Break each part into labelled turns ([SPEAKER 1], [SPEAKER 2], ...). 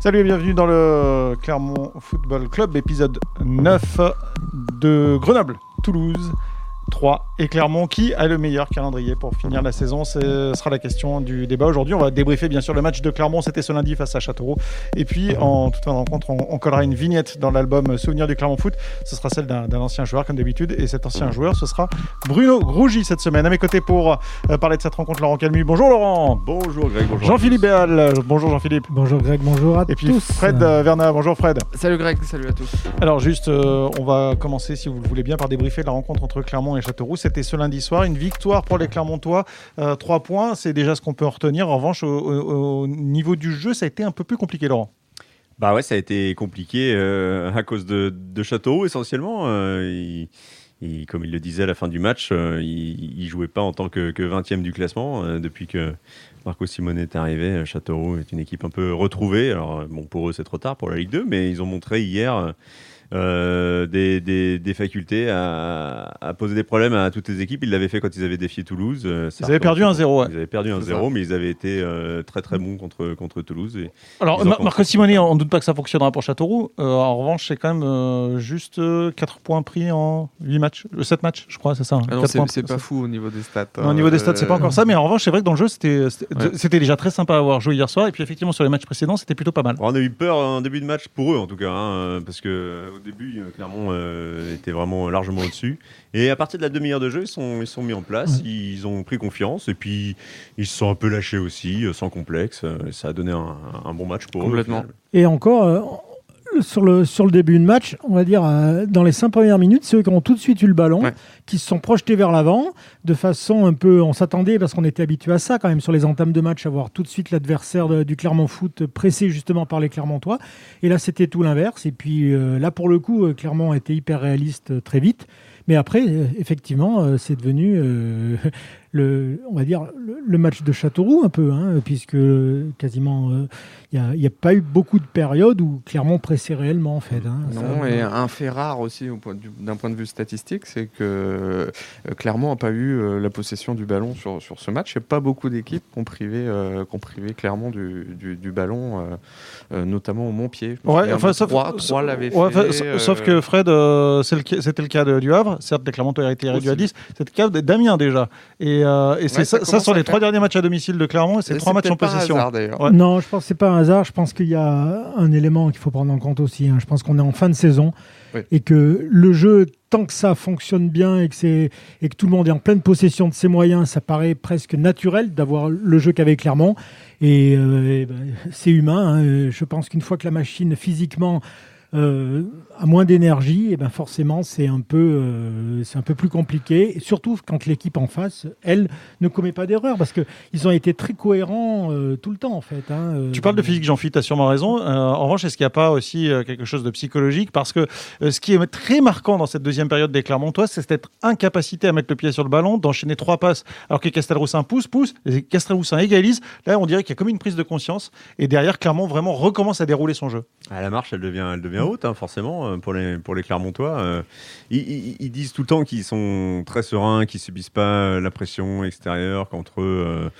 [SPEAKER 1] Salut et bienvenue dans le Clermont Football Club, épisode 9 de Grenoble, Toulouse. 3 et Clermont qui a le meilleur calendrier pour finir la saison Ce sera la question du débat aujourd'hui. On va débriefer bien sûr le match de Clermont, c'était ce lundi face à Châteauroux. Et puis en toute fin de rencontre, on, on collera une vignette dans l'album Souvenir du Clermont Foot. Ce sera celle d'un ancien joueur comme d'habitude. Et cet ancien joueur, ce sera Bruno Grougy cette semaine. À mes côtés pour euh, parler de cette rencontre, Laurent Calmu. Bonjour Laurent.
[SPEAKER 2] Bonjour Greg, bonjour.
[SPEAKER 1] Jean-Philippe Béal. Bonjour Jean-Philippe.
[SPEAKER 3] Bonjour Greg, bonjour à
[SPEAKER 1] Et puis
[SPEAKER 3] tous.
[SPEAKER 1] Fred euh, Verna. Bonjour Fred.
[SPEAKER 4] Salut Greg, salut à tous.
[SPEAKER 1] Alors juste, euh, on va commencer, si vous le voulez bien, par débriefer la rencontre entre Clermont et Châteauroux. C'était ce lundi soir, une victoire pour les Clermontois, euh, 3 points, c'est déjà ce qu'on peut en retenir. En revanche, au, au- au niveau du jeu, ça a été un peu plus compliqué, Laurent.
[SPEAKER 2] Bah ouais, ça a été compliqué euh, à cause de, Châteauroux essentiellement. Euh, comme il le disait à la fin du match, euh, il, il jouait pas en tant que, que 20e du classement depuis que Marco Simone est arrivé. Châteauroux est une équipe un peu retrouvée. Alors bon, pour eux c'est trop tard pour la Ligue 2, mais ils ont montré hier. Euh, des, des- des facultés à, à poser des problèmes à toutes les équipes. Ils l'avaient fait quand ils avaient défié Toulouse. euh,
[SPEAKER 1] Ils avaient perdu
[SPEAKER 2] recommence.
[SPEAKER 1] 1-0, ouais.
[SPEAKER 2] Ils avaient perdu
[SPEAKER 4] C'est
[SPEAKER 2] 1-0, mais ils avaient été euh, très très bons contre, contre Toulouse. Et,
[SPEAKER 1] Alors, Mar-. Marco Simone, on ne doute pas que ça fonctionnera pour Châteauroux. Euh, en revanche, c'est quand même euh, juste 4 points pris en 8 matchs, 7 matchs, je crois, c'est ça. hein.
[SPEAKER 4] Ah c'est pas fou au niveau des stats.
[SPEAKER 1] Non, au niveau des stats, c'est pas encore ça, mais en revanche, c'est vrai que dans le jeu, c'était c'était-
[SPEAKER 4] Ouais.
[SPEAKER 1] déjà très sympa à avoir joué hier soir. Et puis, effectivement, sur les matchs précédents, c'était plutôt pas mal.
[SPEAKER 2] Alors, on a eu peur en début de match pour eux en tout cas, hein, parce que au début euh, Clermont euh, était vraiment largement au-dessus. Et à partir de la demi-heure de jeu, ils sont, ils sont mis en place, ils ont pris confiance et puis ils se sont un peu lâchés aussi, euh, sans complexe. euh, ça a donné un, un bon match pour
[SPEAKER 4] Complètement.
[SPEAKER 2] eux. final.
[SPEAKER 3] Et encore, euh, sur, le, sur le début de match, on va dire, euh, dans les cinq premières minutes, c'est eux qui ont tout de suite eu le ballon,
[SPEAKER 4] Ouais.
[SPEAKER 3] qui se sont projetés vers l'avant, de façon un peu. On s'attendait, parce qu'on était habitué à ça quand même, sur les entames de match, à voir tout de suite l'adversaire du Clermont Foot pressé justement par les Clermontois. Et là, c'était tout l'inverse. Et puis euh, là, pour le coup, euh, Clermont a été hyper réaliste très vite. Mais après, effectivement, c'est devenu, euh, le, on va dire, le, le match de Châteauroux un peu, hein, puisque euh, quasiment, euh, il n'y a, pas eu beaucoup de périodes où Clermont pressait réellement, en fait. hein.
[SPEAKER 4] Non,
[SPEAKER 3] Ça,
[SPEAKER 4] et un fait rare aussi d'un point de vue statistique, c'est que euh, Clermont n'a pas eu euh, la possession du ballon sur, sur ce match. Il n'y a pas beaucoup d'équipes qui ont privé, euh, qui ont privé Clermont du, du, du ballon, euh, euh, notamment au Montpied.
[SPEAKER 1] Ouais, enfin, sauf,
[SPEAKER 4] trois,
[SPEAKER 1] sauf-
[SPEAKER 4] trois l'avaient
[SPEAKER 1] ouais,
[SPEAKER 4] fait. euh,
[SPEAKER 1] sauf que Fred, euh, le c'était le cas de, du Havre. Certes, les Clermontois ont été réduits à
[SPEAKER 4] Aussi.
[SPEAKER 1] 10. C'était le cas de- d'Amiens déjà. Et, euh, et
[SPEAKER 4] Ouais,
[SPEAKER 1] ça,
[SPEAKER 4] ça
[SPEAKER 1] sur les trois derniers matchs à domicile de Clermont et c'est trois matchs en possession.
[SPEAKER 4] hasard, d'ailleurs.
[SPEAKER 1] Ouais.
[SPEAKER 3] Non, je pense que c'est pas un hasard. Je pense qu'il y a un élément qu'il faut prendre en compte aussi. hein. Je pense qu'on est en fin de saison
[SPEAKER 4] Oui.
[SPEAKER 3] et que le jeu, tant que ça fonctionne bien et que, c'est, et que tout le monde est en pleine possession de ses moyens, ça paraît presque naturel d'avoir le jeu qu'avec Clermont. Et, euh, et ben, c'est humain. hein. Je pense qu'une fois que la machine physiquement euh, a moins d'énergie, et ben forcément c'est un peu euh, c'est un peu plus compliqué. Et surtout quand l'équipe en face, elle, ne commet pas d'erreur parce que ils ont été très cohérents euh, tout le temps en fait. hein, euh,
[SPEAKER 1] Tu parles de physique, Jean-Philippe, tu as sûrement raison. Euh, en revanche, est-ce qu'il n'y a pas aussi euh, quelque chose de psychologique? Parce que euh, ce qui est très marquant dans cette deuxième période des Clermontois, c'est cette incapacité à mettre le pied sur le ballon, d'enchaîner trois passes, alors que Castelroussin pousse, pousse, et Castelroussin égalise. Là, on dirait qu'il y a comme une prise de conscience. Et derrière, Clermont vraiment recommence à dérouler son jeu.
[SPEAKER 2] La marche, elle devient, elle devient haute, hein, forcément, euh, pour les, pour les Clermontois. Euh, ils, ils- disent tout le temps qu'ils sont très sereins, qu'ils subissent pas euh, la pression extérieure, qu'entre eux,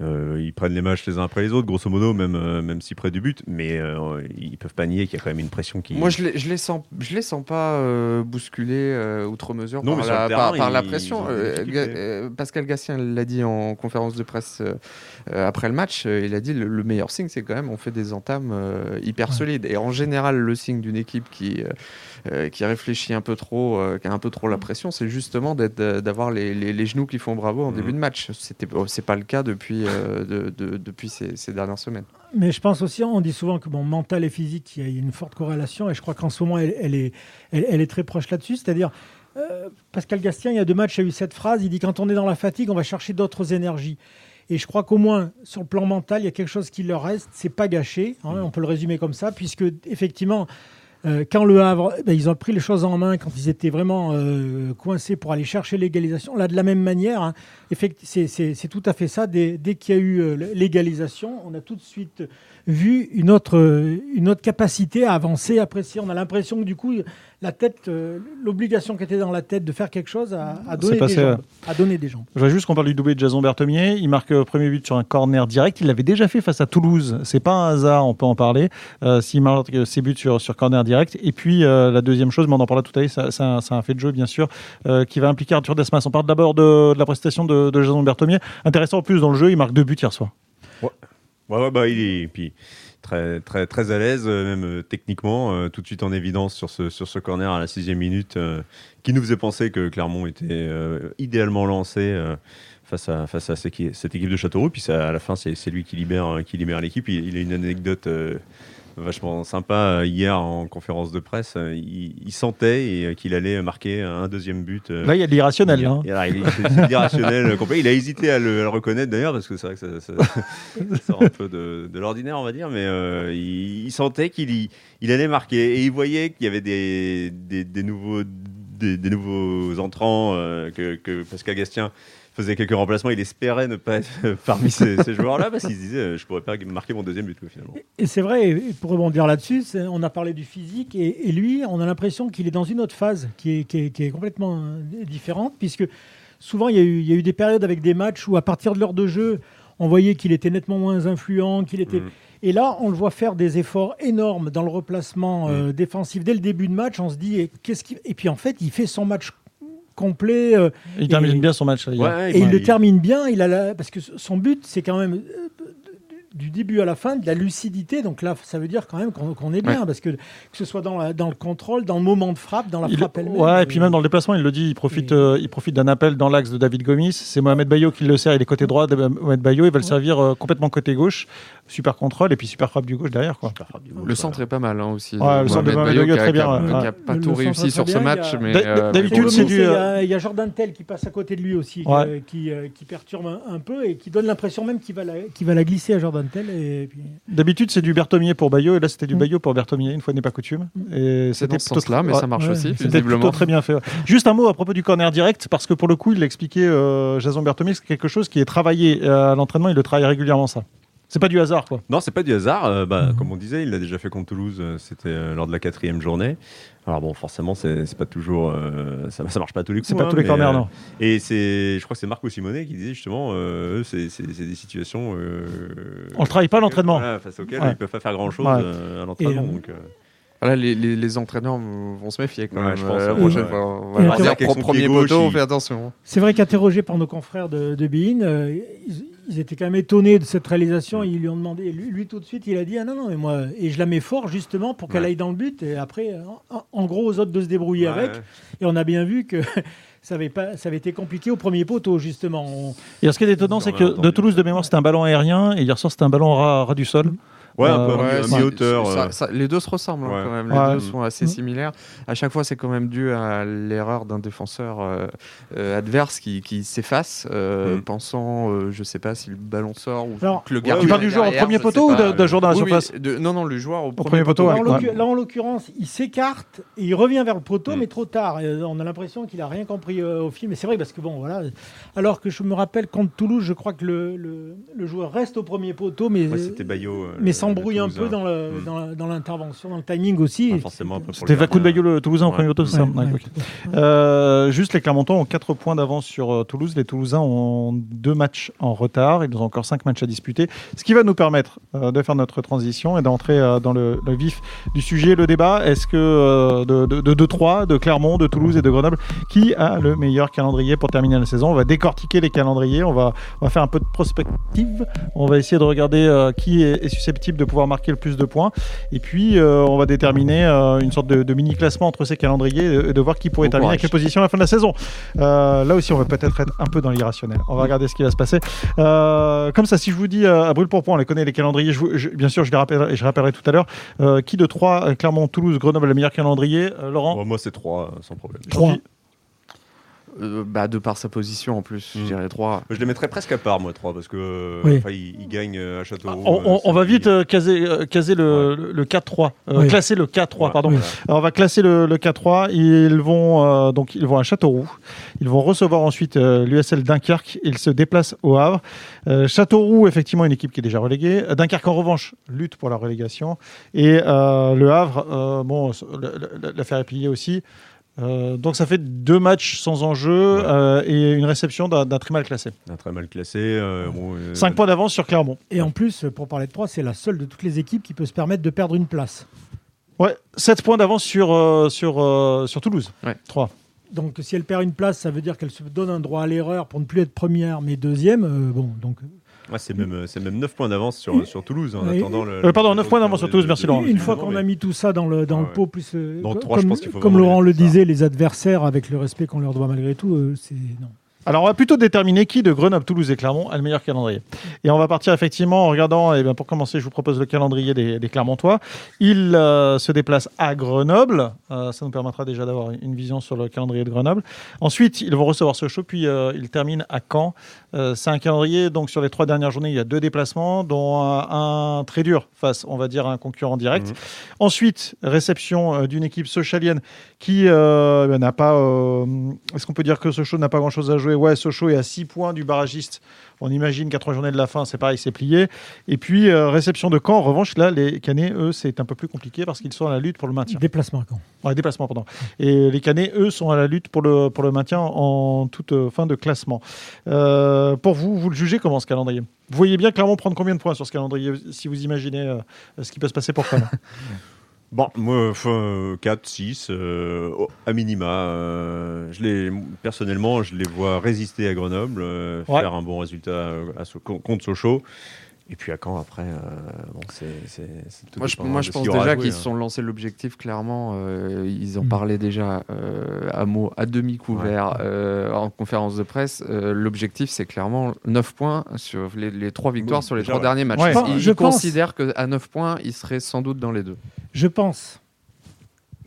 [SPEAKER 2] euh, ils prennent les matchs les uns après les autres, grosso modo, même, euh, même si près du but. Mais euh, ils peuvent pas nier qu'il y a quand même une pression qui.
[SPEAKER 4] Moi, je je les sens, je les sens pas euh, bousculés euh, outre mesure
[SPEAKER 2] Non,
[SPEAKER 4] par, la,
[SPEAKER 2] terrain,
[SPEAKER 4] par, par la
[SPEAKER 2] ils-
[SPEAKER 4] pression. Euh, euh, Pascal Gastien l'a dit en conférence de presse après le match. euh, il a dit le, le meilleur signe, c'est quand même on fait des entames euh, hyper solides. Et en général, le signe d'une équipe qui euh, qui réfléchit un peu trop, euh, qui a un peu trop la pression, c'est justement d'être, euh, d'avoir les, les- les genoux qui font bravo en début de match. C'était, c'est pas le cas depuis euh, de- de- depuis ces, ces dernières semaines.
[SPEAKER 3] Mais je pense aussi, on dit souvent que bon, mental et physique, il y a une forte corrélation, et je crois qu'en ce moment, elle, elle est, elle, elle est très proche là-dessus. C'est-à-dire, euh, Pascal Gastien, il y a deux matchs, a eu cette phrase, il dit quand on est dans la fatigue, on va chercher d'autres énergies. Et je crois qu'au moins, sur le plan mental, il y a quelque chose qui leur reste, c'est pas gâché, hein, on peut le résumer comme ça, puisque effectivement, euh, quand le Havre, eh ben, ils ont pris les choses en main, quand ils étaient vraiment euh, coincés pour aller chercher l'égalisation, là, de la même manière, hein, c'est- tout à fait ça. Dès, dès qu'il y a eu euh, l'égalisation, on a tout de suite vu une autre, une autre capacité à avancer, à apprécier. On a l'impression que du coup, la tête, euh, l'obligation qui était dans la tête de faire quelque chose a, a donné,
[SPEAKER 1] passé,
[SPEAKER 3] des jambes, a donné des jambes.
[SPEAKER 1] Je voudrais juste qu'on parle du doublé de Jason Berthomier. Il marque le premier but sur un corner direct. Il l'avait déjà fait face à Toulouse. C'est pas un hasard, on peut en parler. Euh, S'il marque ses buts sur, sur corner direct. Et puis euh, la deuxième chose, mais on en parlera tout à l'heure, c'est un, fait de jeu bien sûr, euh, qui va impliquer Arthur Desmas. On parle d'abord de, de la prestation de, de Jason Berthomier. Intéressant en plus dans le jeu, il marque deux buts hier soir.
[SPEAKER 2] Ouais, ouais, bah, il est puis, très, très, très à l'aise, euh, même euh, techniquement, euh, tout de suite en évidence sur ce, sur ce corner à la sixième minute, qui nous faisait penser que Clermont était idéalement lancé face à, face à cette équipe, de Châteauroux. Puis à la fin, c'est lui qui libère, euh, qui libère l'équipe. Il, il a une anecdote vachement sympa hier en conférence de presse. Euh, Il, il sentait euh, qu'il allait marquer un deuxième but. euh,
[SPEAKER 1] Là, il y a de l'irrationnel.
[SPEAKER 2] il,
[SPEAKER 1] hein.
[SPEAKER 2] il- il- complet. A hésité à le, à le reconnaître d'ailleurs parce que c'est vrai que ça, ça- ça sort un peu de, de l'ordinaire, on va dire, mais euh, il, sentait qu'il il allait marquer et il voyait qu'il y avait des, des, des nouveaux, des, des nouveaux entrants, euh, que, que Pascal Gastien faisait quelques remplacements. Il espérait ne pas être parmi ces, ces joueurs-là parce qu'il se disait euh, je pourrais pas marquer mon deuxième but finalement.
[SPEAKER 3] Et c'est vrai, et pour rebondir là-dessus, on a parlé du physique, et, et lui, on a l'impression qu'il est dans une autre phase qui est, qui est- qui est complètement euh, différente, puisque souvent il y, a eu, il y a eu des périodes avec des matchs où à partir de l'heure de jeu, on voyait qu'il était nettement moins influent, qu'il était...
[SPEAKER 2] Mhm.
[SPEAKER 3] Et là, on le voit faire des efforts énormes dans le replacement euh, défensif. Dès le début de match, on se dit, et, qu'est-ce qu'il- et puis en fait, il fait son match complet. euh,
[SPEAKER 1] Il termine bien son match.
[SPEAKER 2] Ouais,
[SPEAKER 3] et il le
[SPEAKER 2] il-
[SPEAKER 3] termine bien. Il a la- Parce que son but, c'est quand même euh, du début à la fin de la lucidité. Donc là, ça veut dire quand même qu'on est bien. Parce que que ce soit dans, la- dans le contrôle, dans le moment de frappe, dans la
[SPEAKER 1] Il-
[SPEAKER 3] frappe elle-même.
[SPEAKER 1] ouais, et puis même dans le déplacement, il le dit, il profite, euh, il profite d'un appel dans l'axe de David Gomis. C'est Mohamed Bayo qui le sert, il est côté droit. de Mohamed Bayo, il va le
[SPEAKER 3] Ouais.
[SPEAKER 1] servir euh, complètement côté gauche. Super contrôle et puis super frappe du gauche derrière. Quoi.
[SPEAKER 4] Le centre est pas mal hein, aussi.
[SPEAKER 1] Ouais, le centre de Mohamed Bayo,
[SPEAKER 4] a-
[SPEAKER 1] très bien,
[SPEAKER 4] qui a-
[SPEAKER 1] ouais.
[SPEAKER 4] qui a pas tout réussi sur ce match, euh,
[SPEAKER 1] d'habitude, c'est du,
[SPEAKER 3] Il y, a- Jordan Tell qui passe à côté de lui aussi, qui, perturbe un, peu et qui donne l'impression même qu'il va, la, qu'il va la glisser à Jordan Et.
[SPEAKER 1] D'habitude, c'est du Berthomier pour Bayo et là, c'était du
[SPEAKER 3] Mm.
[SPEAKER 1] Bayo pour Berthomier, une fois n'est pas coutume. Et
[SPEAKER 4] c'est dans ce
[SPEAKER 1] plutôt
[SPEAKER 4] sens-là, mais
[SPEAKER 1] ouais,
[SPEAKER 4] ça marche
[SPEAKER 3] ouais,
[SPEAKER 4] aussi,
[SPEAKER 1] C'était plutôt très bien fait. ouais. Juste un mot à propos du corner direct, parce que pour le coup, il l'a expliqué, euh, Jason Berthomier, c'est quelque chose qui est travaillé euh, à l'entraînement, il le travaille régulièrement, ça. C'est pas du hasard, quoi.
[SPEAKER 2] Non, c'est pas du hasard. euh, bah,
[SPEAKER 3] Mhm.
[SPEAKER 2] Comme on disait, il l'a déjà fait contre Toulouse. C'était euh, lors de la quatrième journée. Alors bon, forcément, c'est pas toujours, euh, ça, ça marche pas à tous les coups.
[SPEAKER 1] C'est pas
[SPEAKER 2] hein,
[SPEAKER 1] tous les corners,
[SPEAKER 2] euh,
[SPEAKER 1] non.
[SPEAKER 2] Et c'est, je crois que c'est Marco Simonet qui disait justement, euh, c'est des situations. euh,
[SPEAKER 1] On le travaille pas à l'entraînement.
[SPEAKER 2] voilà, face auxquelles
[SPEAKER 1] Ouais.
[SPEAKER 2] ils peuvent pas faire grand chose
[SPEAKER 1] Ouais.
[SPEAKER 2] à l'entraînement. Donc,
[SPEAKER 4] Voilà, les, les, les entraîneurs vont se méfier quand
[SPEAKER 2] Ouais,
[SPEAKER 4] même.
[SPEAKER 2] je pense,
[SPEAKER 4] euh, la
[SPEAKER 2] ouais,
[SPEAKER 4] prochaine
[SPEAKER 2] ouais.
[SPEAKER 4] fois. On va
[SPEAKER 3] on
[SPEAKER 4] dire
[SPEAKER 2] qu'avec son
[SPEAKER 4] premier poteau, on fait attention.
[SPEAKER 3] C'est vrai qu'interrogé par nos confrères de, de Bein, euh, ils, ils étaient quand même étonnés de cette réalisation. Ils lui ont demandé, lui, lui, tout de suite, il a dit Ah non, non, mais moi, et je la mets fort justement pour qu'elle
[SPEAKER 2] Ouais.
[SPEAKER 3] aille dans le but. Et après, en, en gros, aux autres de se débrouiller
[SPEAKER 2] ouais,
[SPEAKER 3] avec. Et on a bien vu que ça avait, pas, ça avait été compliqué au premier poteau, justement. On-
[SPEAKER 1] Et ce qui est étonnant,
[SPEAKER 2] On
[SPEAKER 1] c'est que de. Toulouse de mémoire, c'était un ballon aérien et hier soir, c'était un ballon ras, ras du sol.
[SPEAKER 2] Ouais, un peu
[SPEAKER 1] Euh,
[SPEAKER 2] mi-
[SPEAKER 4] Ouais,
[SPEAKER 2] à mi-hauteur.
[SPEAKER 4] ça-
[SPEAKER 2] euh,
[SPEAKER 4] ça- les deux se ressemblent hein,
[SPEAKER 2] Ouais.
[SPEAKER 4] quand même.
[SPEAKER 1] Ouais.
[SPEAKER 4] Les deux sont assez
[SPEAKER 3] Mm.
[SPEAKER 4] similaires. À chaque fois, c'est quand même dû à l'erreur d'un défenseur euh, euh, adverse qui, qui s'efface, euh,
[SPEAKER 2] Mm.
[SPEAKER 4] pensant, euh, je sais pas si le ballon sort ou
[SPEAKER 3] Alors,
[SPEAKER 4] que le gardien.
[SPEAKER 1] Tu parles du joueur au premier poteau ou d'un d'un joueur dans la
[SPEAKER 4] Oui, oui,
[SPEAKER 1] surface
[SPEAKER 4] de- Non, non, le joueur au,
[SPEAKER 1] premier poteau,
[SPEAKER 3] Là,
[SPEAKER 1] ouais.
[SPEAKER 3] en l'occu- là, en l'occurrence, il s'écarte et il revient vers le poteau,
[SPEAKER 2] Mm.
[SPEAKER 3] mais trop tard. Et, on a l'impression qu'il a rien compris au film. Et c'est vrai parce que bon, voilà. Alors que je me rappelle contre Toulouse, je crois que le, le- le joueur reste au premier poteau, mais
[SPEAKER 2] ouais, c'était Bayo. euh,
[SPEAKER 3] mais
[SPEAKER 2] le-
[SPEAKER 3] s'embrouille
[SPEAKER 2] le
[SPEAKER 3] un peu dans
[SPEAKER 2] Mm.
[SPEAKER 3] dans l'intervention, dans le timing aussi.
[SPEAKER 2] Forcément pour
[SPEAKER 1] C'était Vakoun
[SPEAKER 2] gardien.
[SPEAKER 1] Bayo, le Toulousain, en premier poteau, c'est ça
[SPEAKER 3] Ouais,
[SPEAKER 1] Ouais,
[SPEAKER 3] ouais.
[SPEAKER 1] ok. Euh, juste les Clermontons ont 4 points d'avance sur euh, Toulouse. Les Toulousains ont deux matchs en retard. Ils ont encore 5 matchs à disputer. Ce qui va nous permettre euh, de faire notre transition et d'entrer euh, dans le, le vif du sujet, le débat. Est-ce que euh, de, de, de, de Troyes, de Clermont, de Toulouse et de Grenoble, qui a le meilleur calendrier pour terminer la saison? On va décortiquer les calendriers. On va, on va faire un peu de prospective. On va essayer de regarder euh, qui est, est susceptible de pouvoir marquer le plus de points. Et puis, euh, on va déterminer euh, une sorte de, mini-classement entre ces calendriers et de voir qui pourrait terminer
[SPEAKER 4] courage.
[SPEAKER 1] avec les positions à la fin de la saison. Euh, là aussi, on va peut-être être un peu dans l'irrationnel. On va regarder ce qui va se passer. comme ça, si je vous dis à brûle pour point, on les connaît les calendriers. Bien sûr, je les rappellerai, je rappellerai tout à l'heure. qui de 3, Clermont, Toulouse, Grenoble, le meilleur calendrier Laurent?
[SPEAKER 2] Moi, c'est 3, sans problème.
[SPEAKER 1] 3
[SPEAKER 4] euh, bah, de par sa position en plus, je
[SPEAKER 2] Mm.
[SPEAKER 4] dirais 3.
[SPEAKER 2] Je les mettrais presque à part, moi, 3, parce que euh,
[SPEAKER 3] Oui.
[SPEAKER 2] enfin, ils, ils gagnent euh, à Châteauroux.
[SPEAKER 1] On, on- on va vite euh, caser, euh, caser le, le- le 4-3, euh,
[SPEAKER 3] Oui.
[SPEAKER 1] classer le 4-3,
[SPEAKER 2] Ouais,
[SPEAKER 1] pardon.
[SPEAKER 3] Oui.
[SPEAKER 1] Alors, on va classer le, le 4-3. Ils vont euh, donc ils vont à Châteauroux. Ils vont recevoir ensuite euh, l'USL Dunkerque. Ils se déplacent au Havre. Euh, Châteauroux, effectivement, une équipe qui est déjà reléguée. Dunkerque, en revanche, lutte pour la relégation. Et euh, le Havre, euh, bon, l'affaire est pliée aussi. Euh, donc ça fait deux matchs sans enjeu
[SPEAKER 2] Ouais.
[SPEAKER 1] euh, et une réception d'un très mal classé.
[SPEAKER 2] Un très mal classé. euh, bon, euh,
[SPEAKER 1] 5 points d'avance sur Clermont.
[SPEAKER 3] Et en plus, pour parler de 3, c'est la seule de toutes les équipes qui peut se permettre de perdre une place.
[SPEAKER 1] Ouais, 7 points d'avance sur, euh, sur, euh, sur Toulouse.
[SPEAKER 4] Ouais.
[SPEAKER 1] 3.
[SPEAKER 3] Donc si elle perd une place, ça veut dire qu'elle se donne un droit à l'erreur pour ne plus être première, mais deuxième. euh, bon, donc
[SPEAKER 2] ouais, c'est même, euh, c'est même 9 points d'avance sur, sur Toulouse en
[SPEAKER 3] Oui.
[SPEAKER 2] attendant le.
[SPEAKER 1] Euh, pardon,
[SPEAKER 2] le-
[SPEAKER 1] 9 points d'avance sur Toulouse,
[SPEAKER 2] de-
[SPEAKER 1] merci, Laurent.
[SPEAKER 3] une fois qu'on a mis tout ça dans le, dans
[SPEAKER 2] Ah
[SPEAKER 3] le pot, plus euh,
[SPEAKER 2] Dans
[SPEAKER 3] co-
[SPEAKER 2] trois, je
[SPEAKER 3] comme,
[SPEAKER 2] pense qu'il faut
[SPEAKER 3] comme Laurent le
[SPEAKER 2] ça.
[SPEAKER 3] disait, les adversaires, avec le respect qu'on leur doit malgré tout, euh, c'est non.
[SPEAKER 1] Alors, on va plutôt déterminer qui de Grenoble, Toulouse et Clermont a le meilleur calendrier. Et on va partir effectivement en regardant, et bien pour commencer, je vous propose le calendrier des, des Clermontois. Ils euh, se déplacent à Grenoble. Euh, ça nous permettra déjà d'avoir une vision sur le calendrier de Grenoble. Ensuite, ils vont recevoir Sochaux, puis euh, ils terminent à Caen. C'est un calendrier, donc sur les trois dernières journées, il y a deux déplacements, dont un, un très dur face, on va dire, à un concurrent direct.
[SPEAKER 2] Mhm.
[SPEAKER 1] Ensuite, réception d'une équipe sochalienne qui n'a pas. Est-ce qu'on peut dire que Sochaux n'a pas grand-chose à jouer Ouais, Sochaux est à 6 points du barragiste. On imagine qu'à trois journées de la fin, c'est pareil, c'est plié. Et puis, euh, réception de Caen. En revanche, là, les Canets, eux, c'est un peu plus compliqué parce qu'ils sont à la lutte pour le maintien.
[SPEAKER 3] Déplacement à Caen.
[SPEAKER 1] Ouais, déplacement, pardon. Et les Canets, eux, sont à la lutte pour le, pour le maintien en toute euh, fin de classement. Euh, pour vous, vous le jugez comment ce calendrier? Vous voyez bien clairement prendre combien de points sur ce calendrier si vous imaginez euh, ce qui peut se passer pour Caen
[SPEAKER 2] Bon, moi, enfin, 4, 6, euh, oh, à minima. euh, je les, personnellement, je les vois résister à Grenoble, euh,
[SPEAKER 1] Ouais.
[SPEAKER 2] faire un bon résultat à, contre Sochaux. Et puis à Caen, après, euh, bon, c'est. c'est- c'est tout
[SPEAKER 4] Moi, je, moi, je pense déjà qu'ils
[SPEAKER 2] hein.
[SPEAKER 4] se sont lancé l'objectif clairement. euh, ils en
[SPEAKER 3] Mm.
[SPEAKER 4] parlaient déjà euh, à mots, à demi couvert euh, en conférence de presse. Euh, l'objectif, c'est clairement 9 points sur les, les 3 victoires
[SPEAKER 2] Bon,
[SPEAKER 4] sur les
[SPEAKER 2] déjà,
[SPEAKER 4] 3
[SPEAKER 2] ouais.
[SPEAKER 4] derniers matchs.
[SPEAKER 1] Ouais.
[SPEAKER 4] Ils,
[SPEAKER 3] Je
[SPEAKER 4] ils
[SPEAKER 3] pense-
[SPEAKER 4] considèrent qu'à 9 points, ils seraient sans doute dans les deux.
[SPEAKER 3] Je pense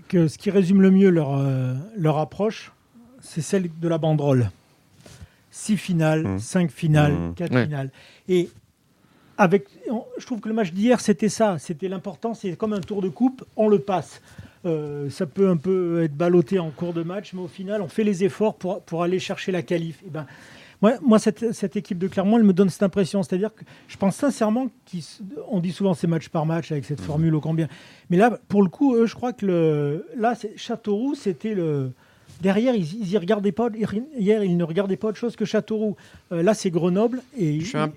[SPEAKER 3] que ce qui résume le mieux leur, euh, leur approche, c'est celle de la banderole. Six finales,
[SPEAKER 2] Mmh.
[SPEAKER 3] cinq finales,
[SPEAKER 2] Mmh.
[SPEAKER 3] quatre
[SPEAKER 4] Ouais.
[SPEAKER 3] finales. Et avec, je trouve que le match d'hier, c'était ça. C'était l'important, c'est comme un tour de coupe, on le passe. Euh, ça peut un peu être ballotté en cours de match, mais au final, on fait les efforts pour, pour aller chercher la qualif. Et ben, moi, moi cette, cette équipe de Clermont, elle me donne cette impression. C'est-à-dire que je pense sincèrement qu'on dit souvent c'est match par match avec cette formule au combien. Mais là, pour le coup, eux, je crois que le, là, Châteauroux, c'était le. Derrière, ils, ils y regardaient pas. Hier, ils ne regardaient pas autre chose que Châteauroux. Euh, là, c'est Grenoble et
[SPEAKER 4] Je suis un-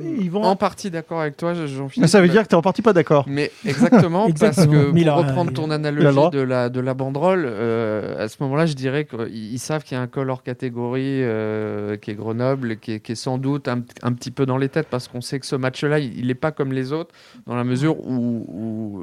[SPEAKER 3] ils vont-
[SPEAKER 4] en partie d'accord avec toi, Jean-Philippe.
[SPEAKER 1] Mais ça veut dire que tu es en partie pas d'accord.
[SPEAKER 4] Mais exactement, parce que pour
[SPEAKER 3] a-
[SPEAKER 4] reprendre
[SPEAKER 3] il-
[SPEAKER 4] ton analogie de la, de la banderole, euh, à ce moment-là, je dirais qu'ils ils savent qu'il y a un col hors catégorie euh, qui est Grenoble, qui est, qui est sans doute un, un petit peu dans les têtes, parce qu'on sait que ce match-là, il n'est pas comme les autres, dans la mesure où,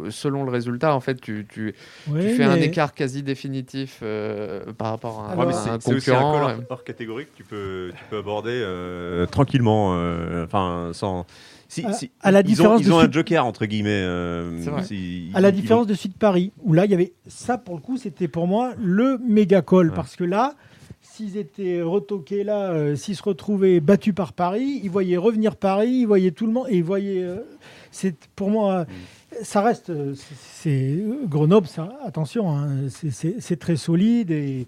[SPEAKER 4] où, selon le résultat, en fait, tu, tu,
[SPEAKER 3] Ouais,
[SPEAKER 4] tu fais un écart quasi définitif euh, par rapport à, un-
[SPEAKER 2] mais
[SPEAKER 4] à
[SPEAKER 2] c'est-
[SPEAKER 4] un
[SPEAKER 2] c'est aussi un
[SPEAKER 4] concurrent.
[SPEAKER 2] col hors, hors catégorie que tu peux, tu peux aborder euh, tranquillement, euh, enfin sans. Si,
[SPEAKER 3] À-
[SPEAKER 2] si-
[SPEAKER 3] à la
[SPEAKER 2] ils ont,
[SPEAKER 3] différence
[SPEAKER 2] ils
[SPEAKER 3] de
[SPEAKER 2] ont
[SPEAKER 3] ce-
[SPEAKER 2] un joker entre guillemets. euh,
[SPEAKER 4] C'est vrai.
[SPEAKER 2] si-
[SPEAKER 3] À la
[SPEAKER 2] ils- ils
[SPEAKER 3] différence de Sud Paris, où là, il y avait ça pour le coup, c'était pour moi le méga call.
[SPEAKER 2] Ouais.
[SPEAKER 3] Parce que là, s'ils étaient retoqués là, euh, s'ils se retrouvaient battus par Paris, ils voyaient revenir Paris, ils voyaient tout le monde, et ils voyaient. euh, c'est pour moi, ça reste. c'est- Grenoble, ça, attention, hein, c'est très solide. Et,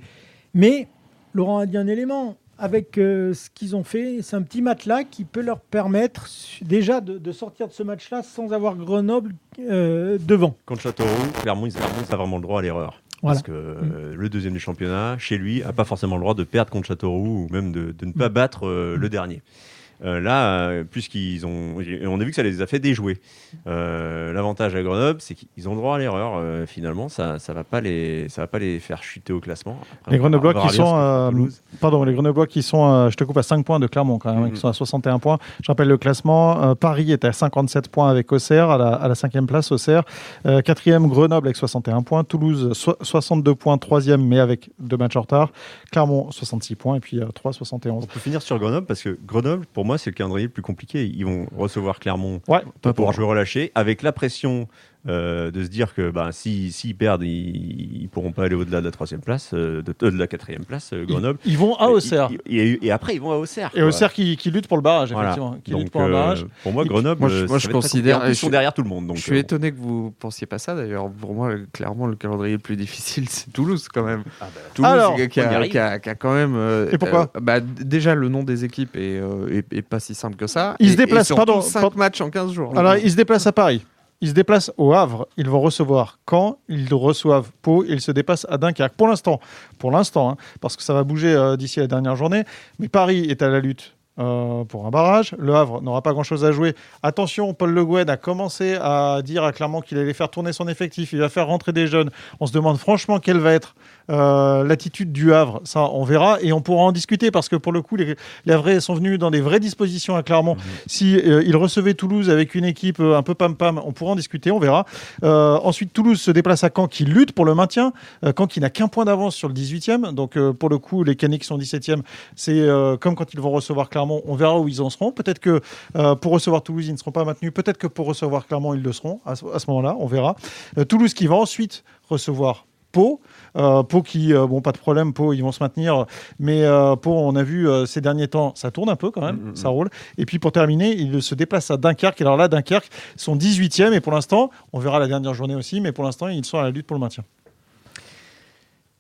[SPEAKER 3] mais Laurent a dit un élément. Avec euh, ce qu'ils ont fait, c'est un petit matelas qui peut leur permettre déjà de, de sortir de ce match-là sans avoir Grenoble euh, devant.
[SPEAKER 2] Contre Châteauroux, Clermont, ils Clermont, a vraiment le droit à l'erreur.
[SPEAKER 3] Voilà.
[SPEAKER 2] Parce que euh, le deuxième du championnat, chez lui, a pas forcément le droit de perdre contre Châteauroux ou même de, de ne pas battre euh, le dernier. Euh, là, euh, puisqu'ils ont, on a vu que ça les a fait déjouer. Euh, L'avantage à Grenoble, c'est qu'ils ont le droit à l'erreur. Euh, finalement, ça, ça va pas les, ça va pas les faire chuter au classement. Après,
[SPEAKER 1] Les Grenoblois qui sont, euh,
[SPEAKER 2] Toulouse.
[SPEAKER 1] Pardon, les Grenoblois qui sont, euh, je te coupe à 5 points de Clermont quand même, hein,
[SPEAKER 2] Mhm.
[SPEAKER 1] qui sont à 61 points. Je rappelle le classement. euh, Paris est à 57 points avec Auxerre, à la, à la cinquième place Auxerre. Euh, quatrième Grenoble avec 61 points. Toulouse so- 62 points, troisième mais avec deux matchs en retard. Clermont 66 points et puis euh, 3 71.
[SPEAKER 2] On peut finir sur Grenoble parce que Grenoble, pour moi, c'est le calendrier le plus compliqué. Ils vont recevoir Clermont
[SPEAKER 1] Ouais.
[SPEAKER 2] pour pouvoir jouer relâché avec la pression euh, de se dire que bah, s'ils si, perdent, ils, ne pourront pas aller au-delà de la troisième place, euh, de, de, la quatrième place, euh, Grenoble.
[SPEAKER 1] Ils, vont à Auxerre.
[SPEAKER 2] Et, après, ils vont à Auxerre.
[SPEAKER 1] Et Auxerre qui, qui, lutte pour le barrage, effectivement. Qui
[SPEAKER 2] donc,
[SPEAKER 1] lutte pour le barrage.
[SPEAKER 2] Pour moi, Grenoble,
[SPEAKER 4] moi, je, moi, je considère.
[SPEAKER 2] Ils sont derrière tout le monde. Donc,
[SPEAKER 4] je suis étonné que vous pensiez pas ça. D'ailleurs, pour moi, clairement, le calendrier le plus difficile, c'est Toulouse, quand même. Ah bah, Toulouse,
[SPEAKER 1] Alors,
[SPEAKER 4] qui, a, qui, a, qui, a, quand même.
[SPEAKER 1] et pourquoi
[SPEAKER 4] bah, Déjà, le nom des équipes est, est, pas si simple que ça.
[SPEAKER 1] Ils se déplacent, pardon.
[SPEAKER 4] 5 matchs en 15 jours.
[SPEAKER 1] Alors, ils se déplacent à Paris. Ils se déplacent au Havre. Ils vont recevoir quand Ils reçoivent Pau. Ils se déplacent à Dunkerque. Pour l'instant, pour l'instant, hein, parce que ça va bouger euh, d'ici la dernière journée. Mais Paris est à la lutte euh, pour un barrage. Le Havre n'aura pas grand-chose à jouer. Attention, Paul Le Guen a commencé à dire clairement qu'il allait faire tourner son effectif. Il va faire rentrer des jeunes. On se demande franchement quelle va être euh, l'attitude du Havre, ça, on verra et on pourra en discuter parce que pour le coup, les, les Havrais sont venus dans des vraies dispositions à Clermont. Mhm. Si euh, ils recevaient Toulouse avec une équipe un peu pam-pam, on pourra en discuter, on verra. ensuite, Toulouse se déplace à Caen qui lutte pour le maintien. Caen qui n'a qu'un point d'avance sur le 18e. Donc, pour le coup, les Caniques sont 17e. C'est comme quand ils vont recevoir Clermont, on verra où ils en seront. Peut-être que pour recevoir Toulouse, ils ne seront pas maintenus. Peut-être que pour recevoir Clermont, ils le seront à ce, à ce moment-là, on verra. Toulouse qui va ensuite recevoir Pau. Euh, Pau qui, euh, bon, pas de problème, Pau, ils vont se maintenir. Mais euh, Pau, on a vu ces derniers temps, ça tourne un peu quand même, mm, mm, ça mm. roule. Et puis pour terminer, il se déplace à Dunkerque. Alors là, Dunkerque sont 18e et pour l'instant, on verra la dernière journée aussi, mais pour l'instant, ils sont à la lutte pour le maintien.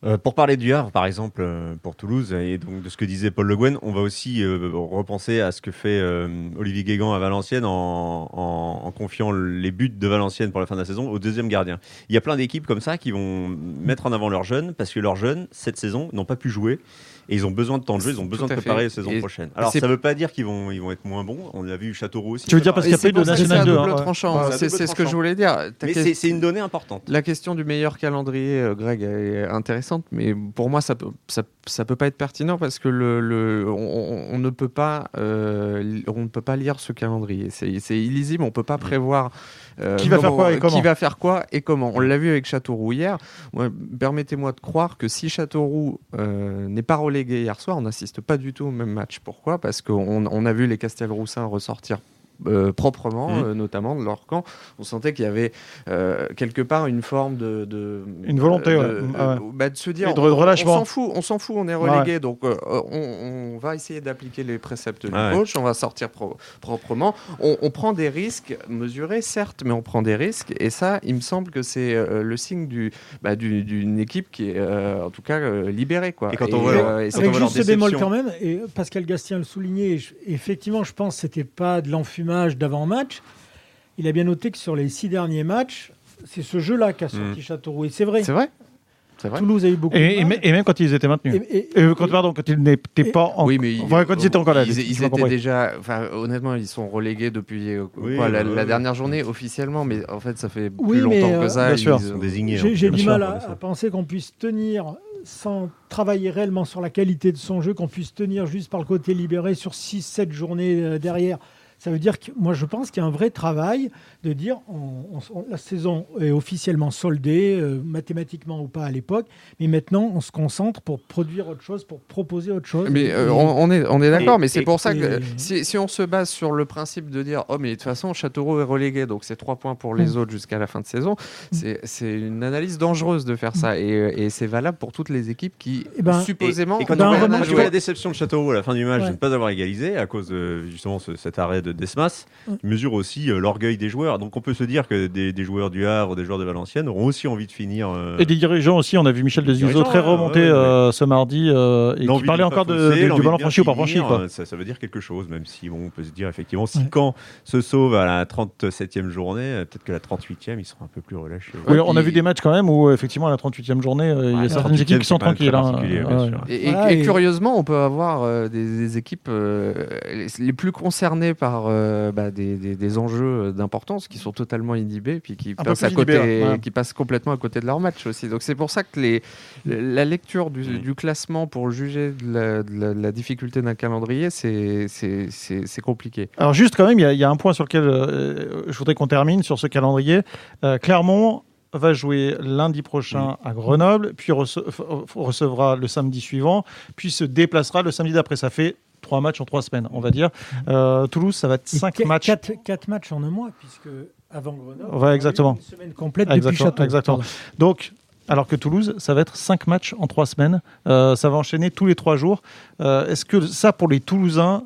[SPEAKER 2] Euh, pour parler du Havre, par exemple, euh, pour Toulouse, et donc de ce que disait Paul Le Guen, on va aussi euh, repenser à ce que fait Olivier Guégan à Valenciennes en, en, confiant les buts de Valenciennes pour la fin de la saison au deuxième gardien. Il y a plein d'équipes comme ça qui vont mettre en avant leurs jeunes parce que leurs jeunes, cette saison, n'ont pas pu jouer et ils ont besoin de temps de jeu, ils ont besoin de préparer la saison prochaine. Alors ça ne veut pas dire qu'ils vont, ils vont être moins bons. On l'a vu Châteauroux aussi.
[SPEAKER 1] Tu veux dire parce qu'il y a pas eu de National 2
[SPEAKER 4] hein, C'est ce que je voulais dire.
[SPEAKER 2] Mais c'est une donnée importante.
[SPEAKER 4] La question du meilleur calendrier, euh, Greg, est intéressante, mais pour moi, ça peut, ça, ça peut pas être pertinent parce que le, le on, ne peut pas, euh, on ne peut pas lire ce calendrier. C'est illisible, on peut pas prévoir.
[SPEAKER 1] Euh, qui va faire quoi et comment
[SPEAKER 4] Qui va faire quoi et comment On l'a vu avec Châteauroux hier. Permettez-moi de croire que si Châteauroux n'est pas relégué hier soir, on n'assiste pas du tout au même match. Pourquoi? Parce qu'on on a vu les Castelroussins ressortir euh, proprement, mmh. euh, notamment de leur camp. On sentait qu'il y avait euh, quelque part une forme de,
[SPEAKER 1] une volonté
[SPEAKER 4] de,
[SPEAKER 1] ah
[SPEAKER 4] bah, de, se dire
[SPEAKER 1] de relâchement.
[SPEAKER 4] on s'en fout, on s'en fout, on est relégué, donc on, va essayer d'appliquer les préceptes du coach, on va sortir proprement. On, prend des risques mesurés, certes, mais on prend des risques, et ça, il me semble que c'est le signe du bah, d'une équipe qui est en tout cas libérée, quoi.
[SPEAKER 3] Et quand on voit, avec juste ce bémol quand même, et Pascal Gastien le soulignait, effectivement, je pense que c'était pas de l'enfumage d'avant-match, il a bien noté que sur les six derniers matchs, c'est ce jeu-là qu'a sorti mm. Châteauroux. Et c'est vrai.
[SPEAKER 4] C'est vrai.
[SPEAKER 3] Toulouse a eu beaucoup
[SPEAKER 1] et, de et, même quand ils étaient maintenus. Et, quand, pardon, quand ils n'étaient pas en...
[SPEAKER 4] Oui, mais
[SPEAKER 1] quand ils étaient encore là.
[SPEAKER 4] Ils, étaient déjà. Enfin, honnêtement, ils sont relégués depuis euh, la, dernière journée officiellement, mais en fait, ça fait plus longtemps que ça.
[SPEAKER 1] Bien sûr.
[SPEAKER 2] Ils sont désignés.
[SPEAKER 3] J'ai du mal à, à, penser qu'on puisse tenir sans travailler réellement sur la qualité de son jeu, qu'on puisse tenir juste par le côté libéré sur 6-7 journées euh, derrière. Ça veut dire que moi, je pense qu'il y a un vrai travail de dire la saison est officiellement soldée, euh, mathématiquement ou pas à l'époque, mais maintenant, on se concentre pour produire autre chose, pour proposer autre chose.
[SPEAKER 4] Mais euh, on, est, on est d'accord, mais c'est pour ça que si, on se base sur le principe de dire oh, mais de toute façon, Châteauroux est relégué, donc c'est trois points pour les mm. autres jusqu'à la fin de saison, mm. c'est une analyse dangereuse de faire ça, mm. et, et c'est valable pour toutes les équipes qui, et eh ben, supposément.
[SPEAKER 2] Et, quand on voit la déception de Châteauroux à la fin du match de ne pas avoir égalisé à cause de justement cet arrêt de Desmas, qui mesure aussi euh, l'orgueil des joueurs. Donc on peut se dire que des, joueurs du Havre, des joueurs de Valenciennes auront aussi envie de finir. Euh,
[SPEAKER 1] et des dirigeants aussi. On a vu Michel Desuso très remonté euh, ce mardi et qui parlait encore de, du ballon franchi ou pas franchi.
[SPEAKER 2] Ça, ça, veut dire quelque chose, même si bon, on peut se dire effectivement, si quand se sauve à la 37e journée, peut-être que la 38e, ils seront un peu plus relâchés.
[SPEAKER 1] Oui, on a vu des matchs quand même où effectivement à la 38e journée, il y a certaines équipes qui sont tranquilles. Hein.
[SPEAKER 4] Et, curieusement, on peut avoir des, équipes les plus concernées par bah, des, enjeux d'importance qui sont totalement inhibés puis qui passent, à côté, qui passent complètement à côté de leur match aussi. Donc c'est pour ça que les, la lecture du, classement pour juger de la, difficulté d'un calendrier, c'est compliqué.
[SPEAKER 1] Alors juste quand même, il y, a un point sur lequel euh, je voudrais qu'on termine sur ce calendrier. Euh, Clermont va jouer lundi prochain à Grenoble, puis recevra le samedi suivant, puis se déplacera le samedi d'après. Ça fait trois matchs en trois semaines, on va dire. Euh, Toulouse, ça va être cinq matchs.
[SPEAKER 3] Quatre, quatre, matchs en un mois, puisque avant Grenoble.
[SPEAKER 1] Ouais, exactement.
[SPEAKER 3] Une semaine complète
[SPEAKER 1] Exactement,
[SPEAKER 3] depuis Château.
[SPEAKER 1] exactement. Donc, alors que Toulouse, ça va être 5 matchs en 3 semaines. Euh, ça va enchaîner tous les 3 jours. Euh, Est-ce que ça, pour les Toulousains,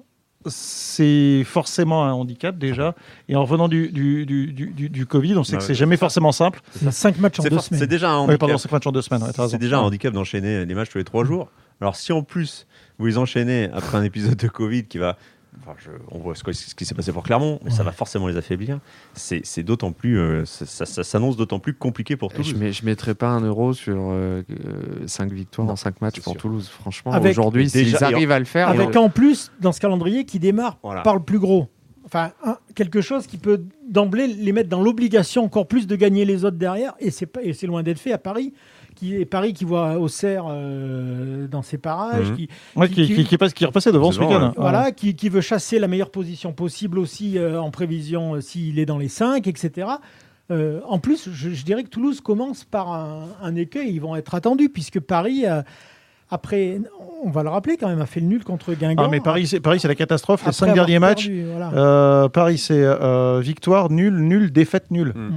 [SPEAKER 1] c'est forcément un handicap déjà? Et en revenant du, du, du, du, du- du Covid, on sait que c'est jamais forcément simple.
[SPEAKER 3] C'est 5 matchs en
[SPEAKER 2] C'est
[SPEAKER 3] 2
[SPEAKER 2] for-
[SPEAKER 3] semaines.
[SPEAKER 2] c'est déjà un
[SPEAKER 1] Oui,
[SPEAKER 2] handicap.
[SPEAKER 1] pardon, 5 matchs en 2 semaines. ouais.
[SPEAKER 2] C'est déjà un handicap d'enchaîner les matchs tous les trois jours. Alors si en plus vous les enchaînez après un épisode de Covid qui va, enfin, je- on voit ce, que- ce qui s'est passé pour Clermont, mais ça va forcément les affaiblir. C'est d'autant plus, euh, ça, ça- ça s'annonce d'autant plus compliqué pour
[SPEAKER 4] Je
[SPEAKER 2] Toulouse.
[SPEAKER 4] ne mettrais pas un euro sur 5 victoires
[SPEAKER 2] Non,
[SPEAKER 4] en 5 matchs pour
[SPEAKER 2] sûr.
[SPEAKER 4] Toulouse. Franchement,
[SPEAKER 3] Avec-
[SPEAKER 4] aujourd'hui, s'ils arrivent à le faire,
[SPEAKER 3] Avec
[SPEAKER 4] euh,
[SPEAKER 3] en plus, dans ce calendrier, qui démarre
[SPEAKER 2] Voilà.
[SPEAKER 3] par le plus gros. Enfin, un- quelque chose qui peut d'emblée les mettre dans l'obligation encore plus de gagner les autres derrière. Et c'est loin d'être fait à Paris. Qui, et Paris qui voit Auxerre euh, dans ses parages,
[SPEAKER 2] Mhm.
[SPEAKER 3] qui,
[SPEAKER 1] Ouais, qui, qui, qui passe, qui est repassé devant ce week-end.
[SPEAKER 2] ouais.
[SPEAKER 3] voilà, qui, qui veut chasser la meilleure position possible aussi euh, en prévision euh, s'il est dans les 5, etc. Euh, en plus, je, je dirais que Toulouse commence par un, un écueil. Ils vont être attendus puisque Paris, euh, après, on va le rappeler quand même, a fait le nul contre Guingamp.
[SPEAKER 1] Ah, mais Paris, c'est Paris, c'est la catastrophe. Les
[SPEAKER 3] Après
[SPEAKER 1] 5
[SPEAKER 3] avoir
[SPEAKER 1] derniers matchs,
[SPEAKER 3] voilà.
[SPEAKER 1] euh, Paris, c'est euh, victoire, nul, nul, défaite, nul.
[SPEAKER 2] Mm.